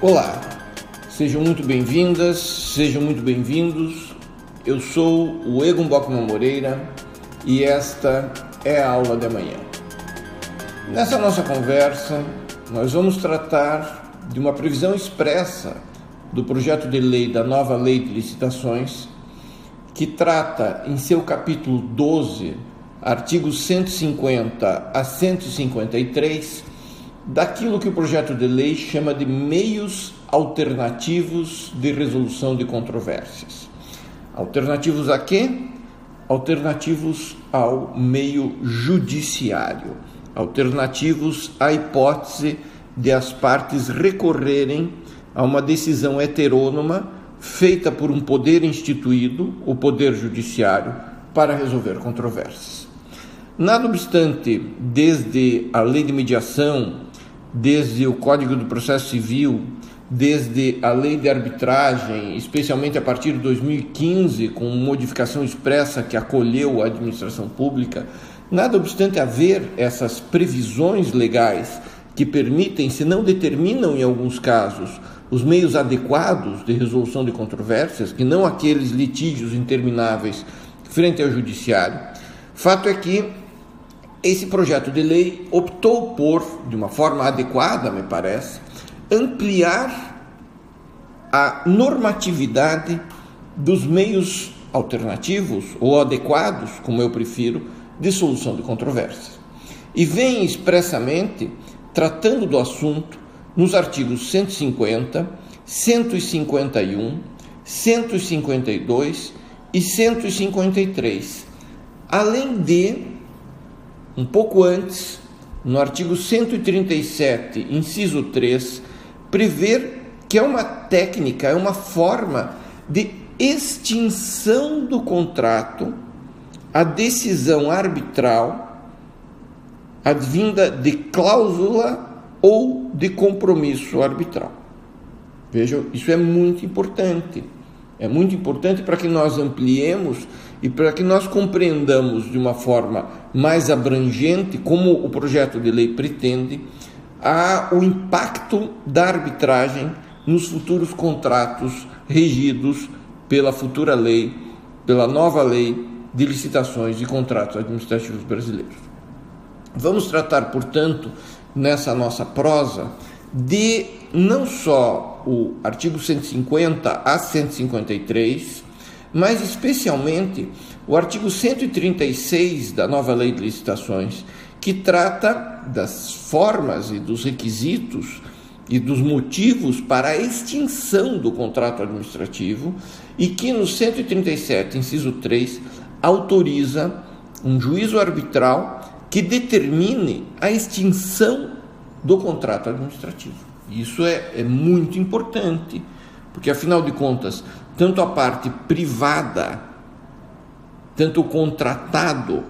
Olá, sejam muito bem-vindas, sejam muito bem-vindos. Eu sou o Egon Bockman Moreira e esta é a aula de amanhã. Nessa nossa conversa, nós vamos tratar de uma previsão expressa do projeto de lei da nova Lei de Licitações, que trata em seu capítulo 12, artigos 150 a 153, daquilo que o projeto de lei chama de meios alternativos de resolução de controvérsias. Alternativos a quê? Alternativos ao meio judiciário, alternativos à hipótese de as partes recorrerem a uma decisão heterônoma feita por um poder instituído, o Poder Judiciário, para resolver controvérsias. Nada obstante, desde a lei de mediação, desde o Código do Processo Civil, desde a lei de arbitragem, especialmente a partir de 2015, com modificação expressa que acolheu a administração pública, nada obstante haver essas previsões legais que permitem, se não determinam em alguns casos, os meios adequados de resolução de controvérsias, que não aqueles litígios intermináveis frente ao judiciário. Fato é que esse projeto de lei optou por, de uma forma adequada, me parece, ampliar a normatividade dos meios alternativos ou adequados, como eu prefiro, de solução de controvérsias. E vem expressamente tratando do assunto nos artigos 150, 151, 152 e 153, além de um pouco antes, no artigo 137, inciso 3, prever que é uma técnica, é uma forma de extinção do contrato a decisão arbitral advinda de cláusula ou de compromisso arbitral. Vejam, isso é muito importante. É muito importante para que nós ampliemos e para que nós compreendamos de uma forma mais abrangente, como o projeto de lei pretende, a, o impacto da arbitragem nos futuros contratos regidos pela futura lei, pela nova lei de licitações de contratos administrativos brasileiros. Vamos tratar, portanto, nessa nossa prosa, de não só o artigo 150 a 153, mas especialmente o artigo 136 da nova Lei de Licitações, que trata das formas e dos requisitos e dos motivos para a extinção do contrato administrativo e que no 137, inciso 3, autoriza um juízo arbitral que determine a extinção do contrato administrativo. Isso é, é muito importante, porque afinal de contas, tanto a parte privada, tanto o contratado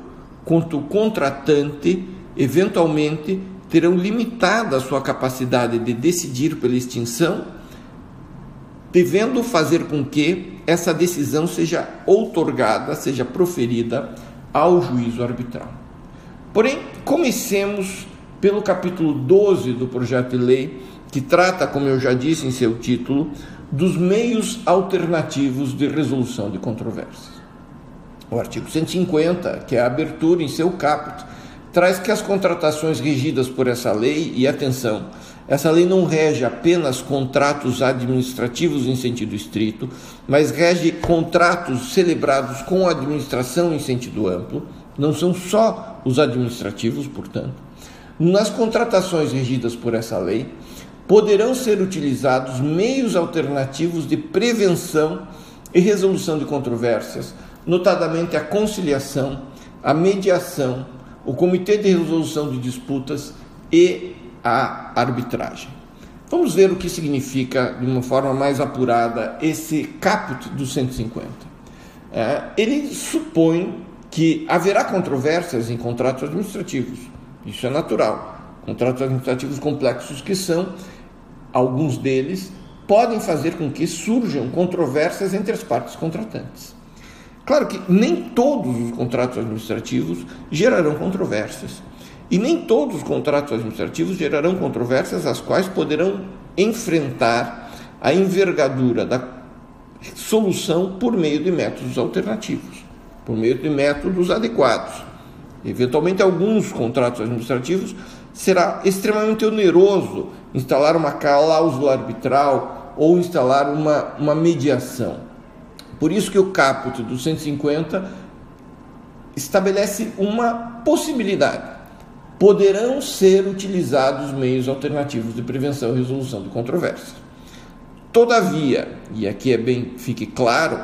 quanto o contratante, eventualmente terão limitada a sua capacidade de decidir pela extinção, devendo fazer com que essa decisão seja outorgada, seja proferida ao juízo arbitral. Porém, comecemos pelo capítulo 12 do projeto de lei, que trata, como eu já disse em seu título, dos meios alternativos de resolução de controvérsias. O artigo 150, que é a abertura em seu caput, traz que as contratações regidas por essa lei, e atenção, essa lei não rege apenas contratos administrativos em sentido estrito, mas rege contratos celebrados com a administração em sentido amplo, não são só os administrativos, portanto. Nas contratações regidas por essa lei, poderão ser utilizados meios alternativos de prevenção e resolução de controvérsias, notadamente a conciliação, a mediação, o comitê de resolução de disputas e a arbitragem. Vamos ver o que significa, de uma forma mais apurada, esse caput do 150. É, ele supõe que haverá controvérsias em contratos administrativos isso é natural. Contratos administrativos complexos que são, alguns deles, podem fazer com que surjam controvérsias entre as partes contratantes. Claro que nem todos os contratos administrativos gerarão controvérsias. E nem todos os contratos administrativos gerarão controvérsias as quais poderão enfrentar a envergadura da solução por meio de métodos alternativos, por meio de métodos adequados. Eventualmente, alguns contratos administrativos será extremamente oneroso instalar uma cláusula arbitral ou instalar uma, uma mediação. Por isso que o caput do 150 estabelece uma possibilidade. Poderão ser utilizados meios alternativos de prevenção e resolução de controvérsias. Todavia, e aqui é bem fique claro,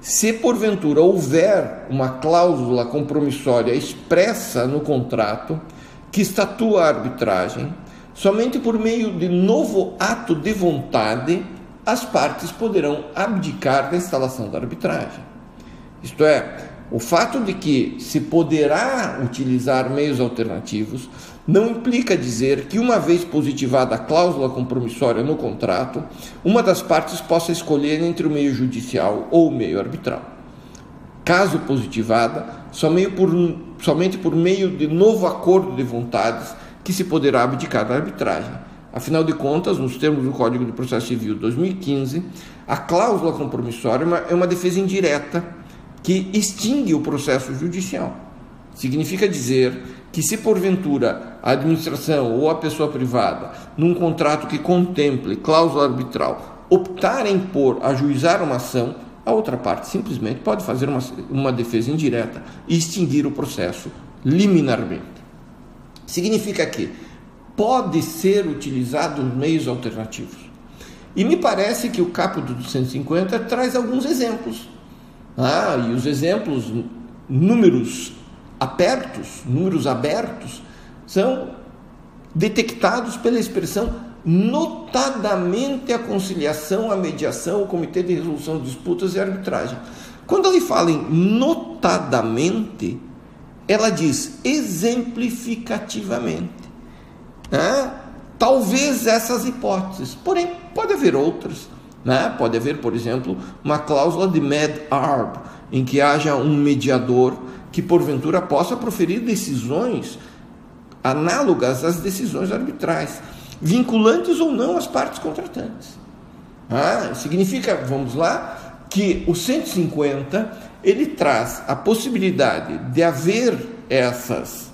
se porventura houver uma cláusula compromissória expressa no contrato, que estatua a arbitragem, somente por meio de novo ato de vontade as partes poderão abdicar da instalação da arbitragem. Isto é, o fato de que se poderá utilizar meios alternativos não implica dizer que, uma vez positivada a cláusula compromissória no contrato, uma das partes possa escolher entre o meio judicial ou o meio arbitral. Caso positivada, somente por, somente por meio de novo acordo de vontades que se poderá abdicar da arbitragem. Afinal de contas, nos termos do Código de Processo Civil 2015, a cláusula compromissória é uma defesa indireta que extingue o processo judicial. Significa dizer que, se porventura a administração ou a pessoa privada, num contrato que contemple cláusula arbitral, optarem por ajuizar uma ação, a outra parte simplesmente pode fazer uma, uma defesa indireta e extinguir o processo liminarmente. Significa que pode ser utilizado meios alternativos. E me parece que o capítulo do 150 traz alguns exemplos. Ah, e os exemplos, números apertos, números abertos, são detectados pela expressão notadamente a conciliação, a mediação, o comitê de resolução de disputas e arbitragem. Quando ele fala em notadamente, ela diz exemplificativamente. Né? Talvez essas hipóteses, porém, pode haver outras. Né? Pode haver, por exemplo, uma cláusula de med arb, em que haja um mediador que, porventura, possa proferir decisões análogas às decisões arbitrais vinculantes ou não às partes contratantes. Ah, significa, vamos lá, que o 150 ele traz a possibilidade de haver essas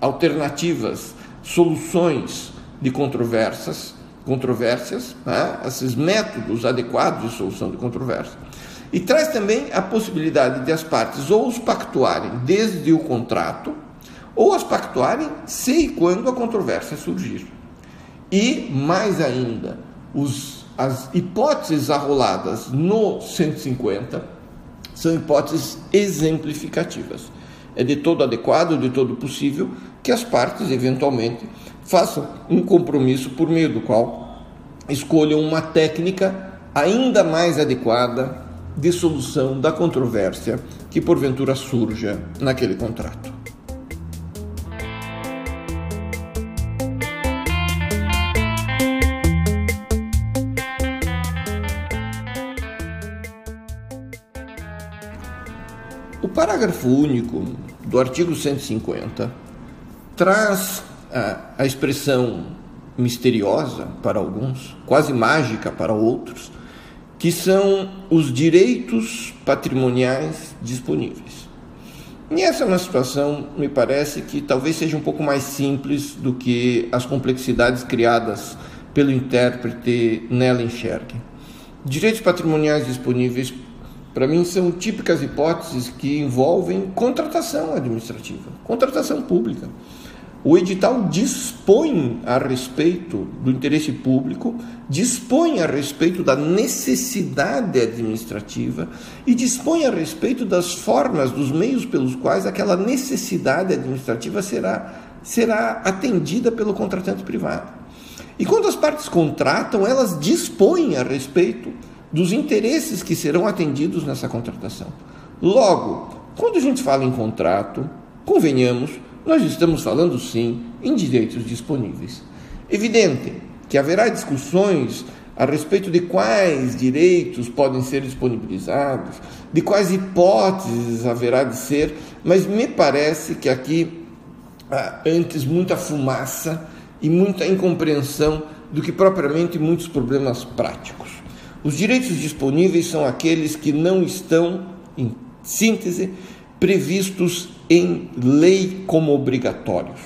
alternativas, soluções de controvérsias, controvérsias, né? esses métodos adequados de solução de controvérsias. E traz também a possibilidade de as partes ou os pactuarem desde o contrato, ou as pactuarem se e quando a controvérsia surgir. E, mais ainda, os, as hipóteses arroladas no 150 são hipóteses exemplificativas. É de todo adequado, de todo possível, que as partes, eventualmente, façam um compromisso por meio do qual escolham uma técnica ainda mais adequada de solução da controvérsia que porventura surja naquele contrato. Parágrafo único do artigo 150 traz a, a expressão misteriosa para alguns, quase mágica para outros, que são os direitos patrimoniais disponíveis. E essa é uma situação, me parece, que talvez seja um pouco mais simples do que as complexidades criadas pelo intérprete nela enxergue. Direitos patrimoniais disponíveis para mim, são típicas hipóteses que envolvem contratação administrativa, contratação pública. O edital dispõe a respeito do interesse público, dispõe a respeito da necessidade administrativa e dispõe a respeito das formas, dos meios pelos quais aquela necessidade administrativa será, será atendida pelo contratante privado. E quando as partes contratam, elas dispõem a respeito dos interesses que serão atendidos nessa contratação. Logo, quando a gente fala em contrato, convenhamos, nós estamos falando sim em direitos disponíveis. Evidente que haverá discussões a respeito de quais direitos podem ser disponibilizados, de quais hipóteses haverá de ser, mas me parece que aqui, ah, antes muita fumaça e muita incompreensão do que propriamente muitos problemas práticos. Os direitos disponíveis são aqueles que não estão, em síntese, previstos em lei como obrigatórios,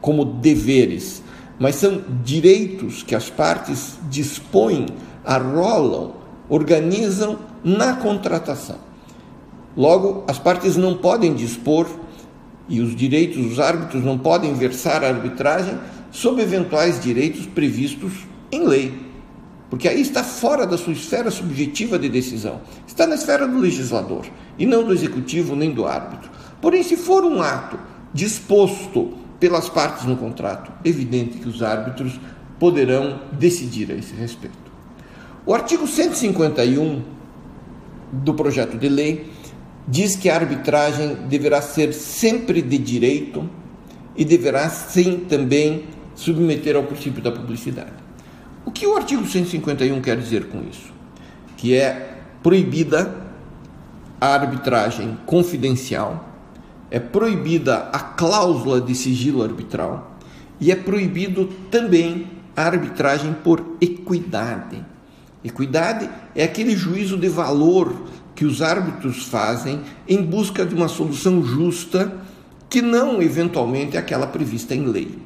como deveres, mas são direitos que as partes dispõem, arrolam, organizam na contratação. Logo, as partes não podem dispor e os direitos dos árbitros não podem versar a arbitragem sob eventuais direitos previstos em lei, porque aí está fora da sua esfera subjetiva de decisão, está na esfera do legislador e não do executivo nem do árbitro. Porém, se for um ato disposto pelas partes no contrato, evidente que os árbitros poderão decidir a esse respeito. O artigo 151 do projeto de lei diz que a arbitragem deverá ser sempre de direito e deverá sim também submeter ao princípio da publicidade. O que o artigo 151 quer dizer com isso? Que é proibida a arbitragem confidencial, é proibida a cláusula de sigilo arbitral e é proibido também a arbitragem por equidade. Equidade é aquele juízo de valor que os árbitros fazem em busca de uma solução justa que não eventualmente aquela prevista em lei.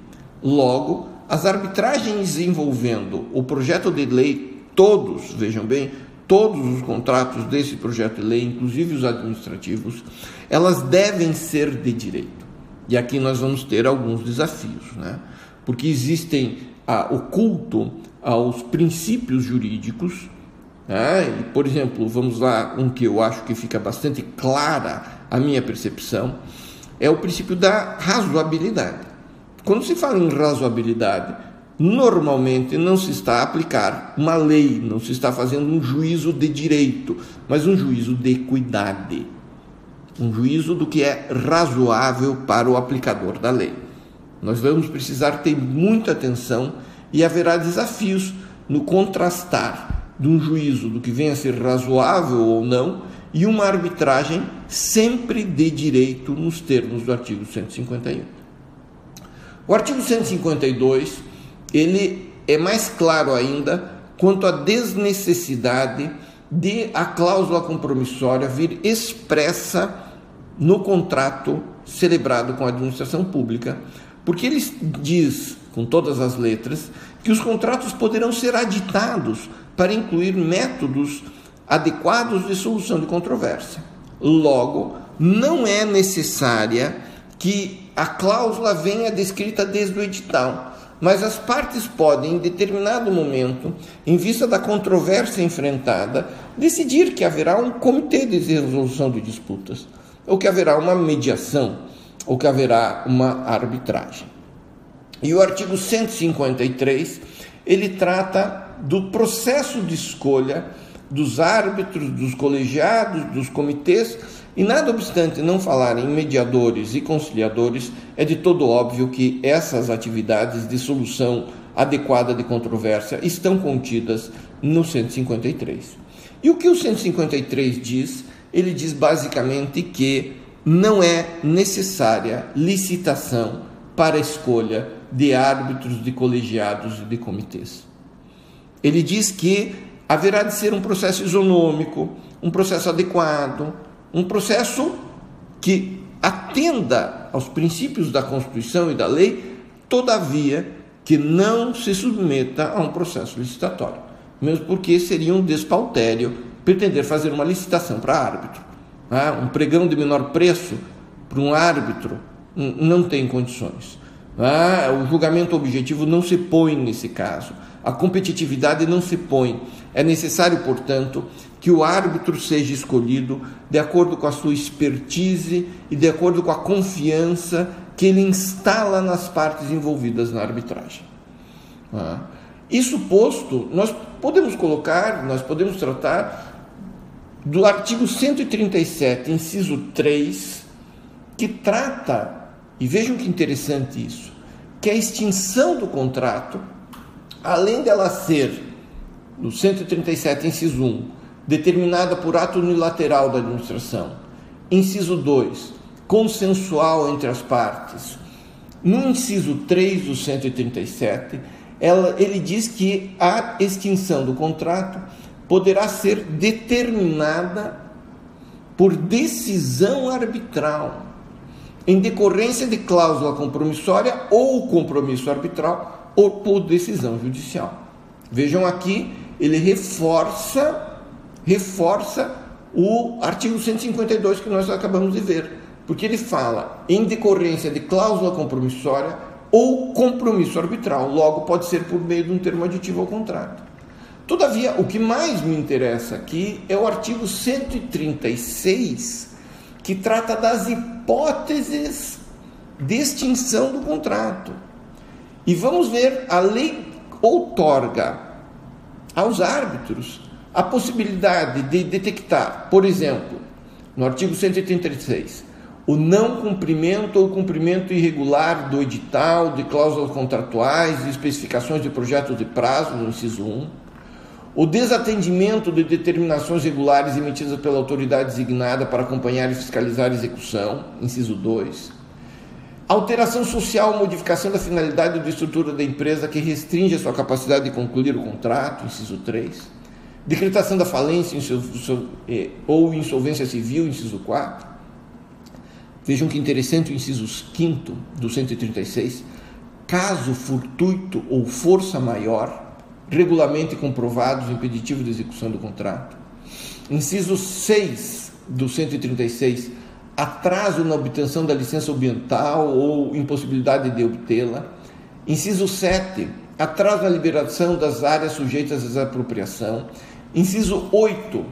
Logo, as arbitragens envolvendo o projeto de lei, todos, vejam bem, todos os contratos desse projeto de lei, inclusive os administrativos, elas devem ser de direito. E aqui nós vamos ter alguns desafios, né? porque existem ah, o culto aos princípios jurídicos é, e, por exemplo, vamos lá, um que eu acho que fica bastante clara a minha percepção, é o princípio da razoabilidade. Quando se fala em razoabilidade, normalmente não se está a aplicar uma lei, não se está fazendo um juízo de direito, mas um juízo de equidade. Um juízo do que é razoável para o aplicador da lei. Nós vamos precisar ter muita atenção e haverá desafios no contrastar de um juízo do que venha a ser razoável ou não e uma arbitragem sempre de direito nos termos do artigo 151. O artigo 152, ele é mais claro ainda quanto à desnecessidade de a cláusula compromissória vir expressa no contrato celebrado com a administração pública, porque ele diz com todas as letras que os contratos poderão ser aditados para incluir métodos adequados de solução de controvérsia. Logo, não é necessária que a cláusula venha descrita desde o edital, mas as partes podem, em determinado momento, em vista da controvérsia enfrentada, decidir que haverá um comitê de resolução de disputas, ou que haverá uma mediação, ou que haverá uma arbitragem. E o artigo 153, ele trata do processo de escolha dos árbitros, dos colegiados, dos comitês, e nada obstante não falar em mediadores e conciliadores, é de todo óbvio que essas atividades de solução adequada de controvérsia estão contidas no 153. E o que o 153 diz? Ele diz basicamente que não é necessária licitação para a escolha de árbitros, de colegiados e de comitês. Ele diz que haverá de ser um processo isonômico, um processo adequado, um processo que atenda aos princípios da Constituição e da lei, todavia que não se submeta a um processo licitatório, mesmo porque seria um despautério pretender fazer uma licitação para árbitro. Né? Um pregão de menor preço para um árbitro não tem condições. Né? O julgamento objetivo não se põe nesse caso. A competitividade não se põe. É necessário, portanto, que o árbitro seja escolhido de acordo com a sua expertise e de acordo com a confiança que ele instala nas partes envolvidas na arbitragem. Ah. Isso posto, nós podemos colocar, nós podemos tratar do artigo 137, inciso 3, que trata, e vejam que interessante isso, que a extinção do contrato além dela ser, no 137, inciso 1, determinada por ato unilateral da administração, inciso 2, consensual entre as partes, No inciso 3 do 137, ela, ele diz que a extinção do contrato poderá ser determinada por decisão arbitral, em decorrência de cláusula compromissória ou compromisso arbitral ou por decisão judicial. Vejam aqui, ele reforça reforça o artigo 152 que nós acabamos de ver, porque ele fala em decorrência de cláusula compromissória ou compromisso arbitral, logo pode ser por meio de um termo aditivo ao contrato. Todavia, o que mais me interessa aqui é o artigo 136, que trata das hipóteses de extinção do contrato. E vamos ver, a lei outorga aos árbitros a possibilidade de detectar, por exemplo, no artigo 136, o não cumprimento ou cumprimento irregular do edital, de cláusulas contratuais, de especificações de projetos de prazo, no inciso 1, o desatendimento de determinações regulares emitidas pela autoridade designada para acompanhar e fiscalizar a execução, inciso 2. Alteração social, modificação da finalidade ou da estrutura da empresa que restringe a sua capacidade de concluir o contrato, inciso 3. Decretação da falência eh, ou insolvência civil, inciso 4. Vejam que interessante o inciso 5 do 136. Caso fortuito ou força maior, regularmente comprovados impeditivo de execução do contrato. Inciso 6 do 136, atraso na obtenção da licença ambiental ou impossibilidade de obtê-la. Inciso 7, atraso na liberação das áreas sujeitas à desapropriação. Inciso 8,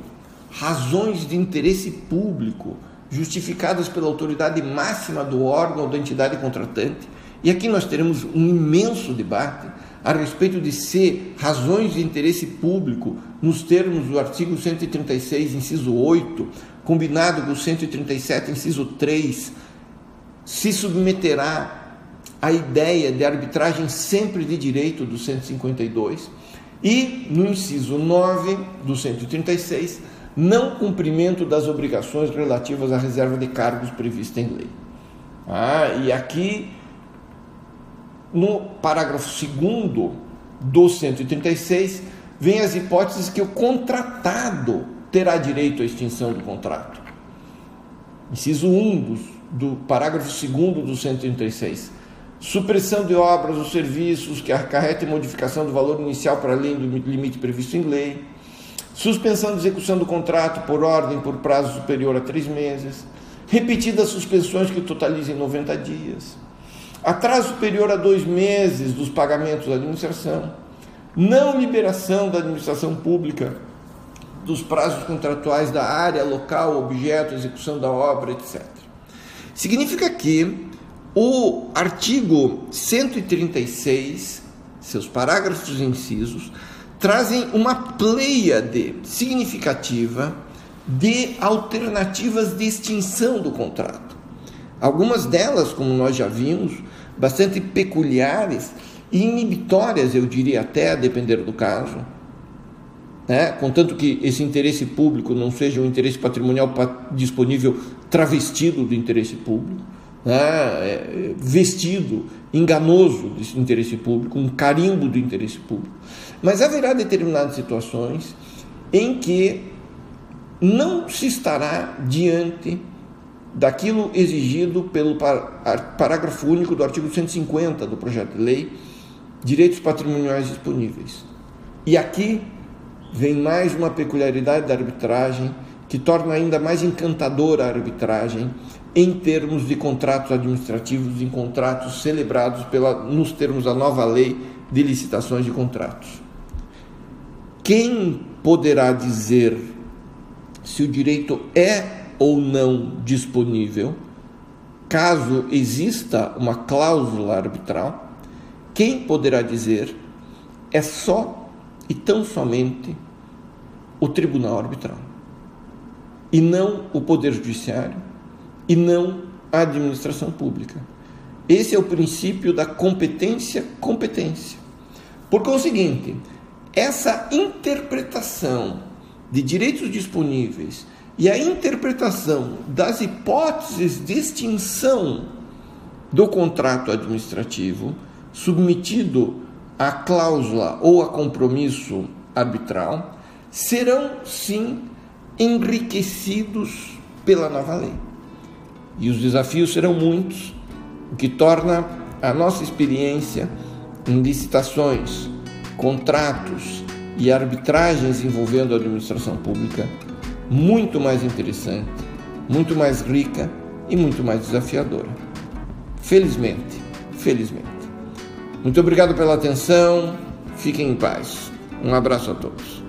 razões de interesse público justificadas pela autoridade máxima do órgão ou da entidade contratante. E aqui nós teremos um imenso debate a respeito de ser razões de interesse público nos termos do artigo 136, inciso 8, combinado com o 137, inciso 3, se submeterá à ideia de arbitragem sempre de direito do 152 e no inciso 9 do 136, não cumprimento das obrigações relativas à reserva de cargos prevista em lei. Ah, e aqui no parágrafo 2 do 136, vem as hipóteses que o contratado terá direito à extinção do contrato. Inciso 1 do, do parágrafo 2 do 136. Supressão de obras ou serviços que acarretem modificação do valor inicial para além do limite previsto em lei. Suspensão de execução do contrato por ordem por prazo superior a três meses. Repetidas suspensões que totalizem 90 dias atraso superior a dois meses dos pagamentos da administração, não liberação da administração pública dos prazos contratuais da área, local, objeto, execução da obra, etc. Significa que o artigo 136, seus parágrafos e incisos, trazem uma pleiade significativa de alternativas de extinção do contrato. Algumas delas, como nós já vimos, bastante peculiares e inibitórias, eu diria até, a depender do caso. Né? Contanto que esse interesse público não seja um interesse patrimonial disponível travestido do interesse público, né? É, vestido, enganoso desse interesse público, um carimbo do interesse público. Mas haverá determinadas situações em que não se estará diante daquilo exigido pelo parágrafo único do artigo 150 do projeto de lei, direitos patrimoniais disponíveis. E aqui vem mais uma peculiaridade da arbitragem que torna ainda mais encantadora a arbitragem em termos de contratos administrativos, em contratos celebrados pela, nos termos da nova lei de licitações de contratos. Quem poderá dizer se o direito é ou não disponível, caso exista uma cláusula arbitral, quem poderá dizer é só e tão somente o tribunal arbitral, e não o Poder Judiciário, e não a administração pública. Esse é o princípio da competência-competência. Por conseguinte, essa interpretação de direitos disponíveis e a interpretação das hipóteses de extinção do contrato administrativo, submetido à cláusula ou a compromisso arbitral, serão sim enriquecidos pela nova lei. E os desafios serão muitos, o que torna a nossa experiência em licitações, contratos e arbitragens envolvendo a administração pública muito mais interessante, muito mais rica e muito mais desafiadora. Felizmente, felizmente. Muito obrigado pela atenção, fiquem em paz. Um abraço a todos.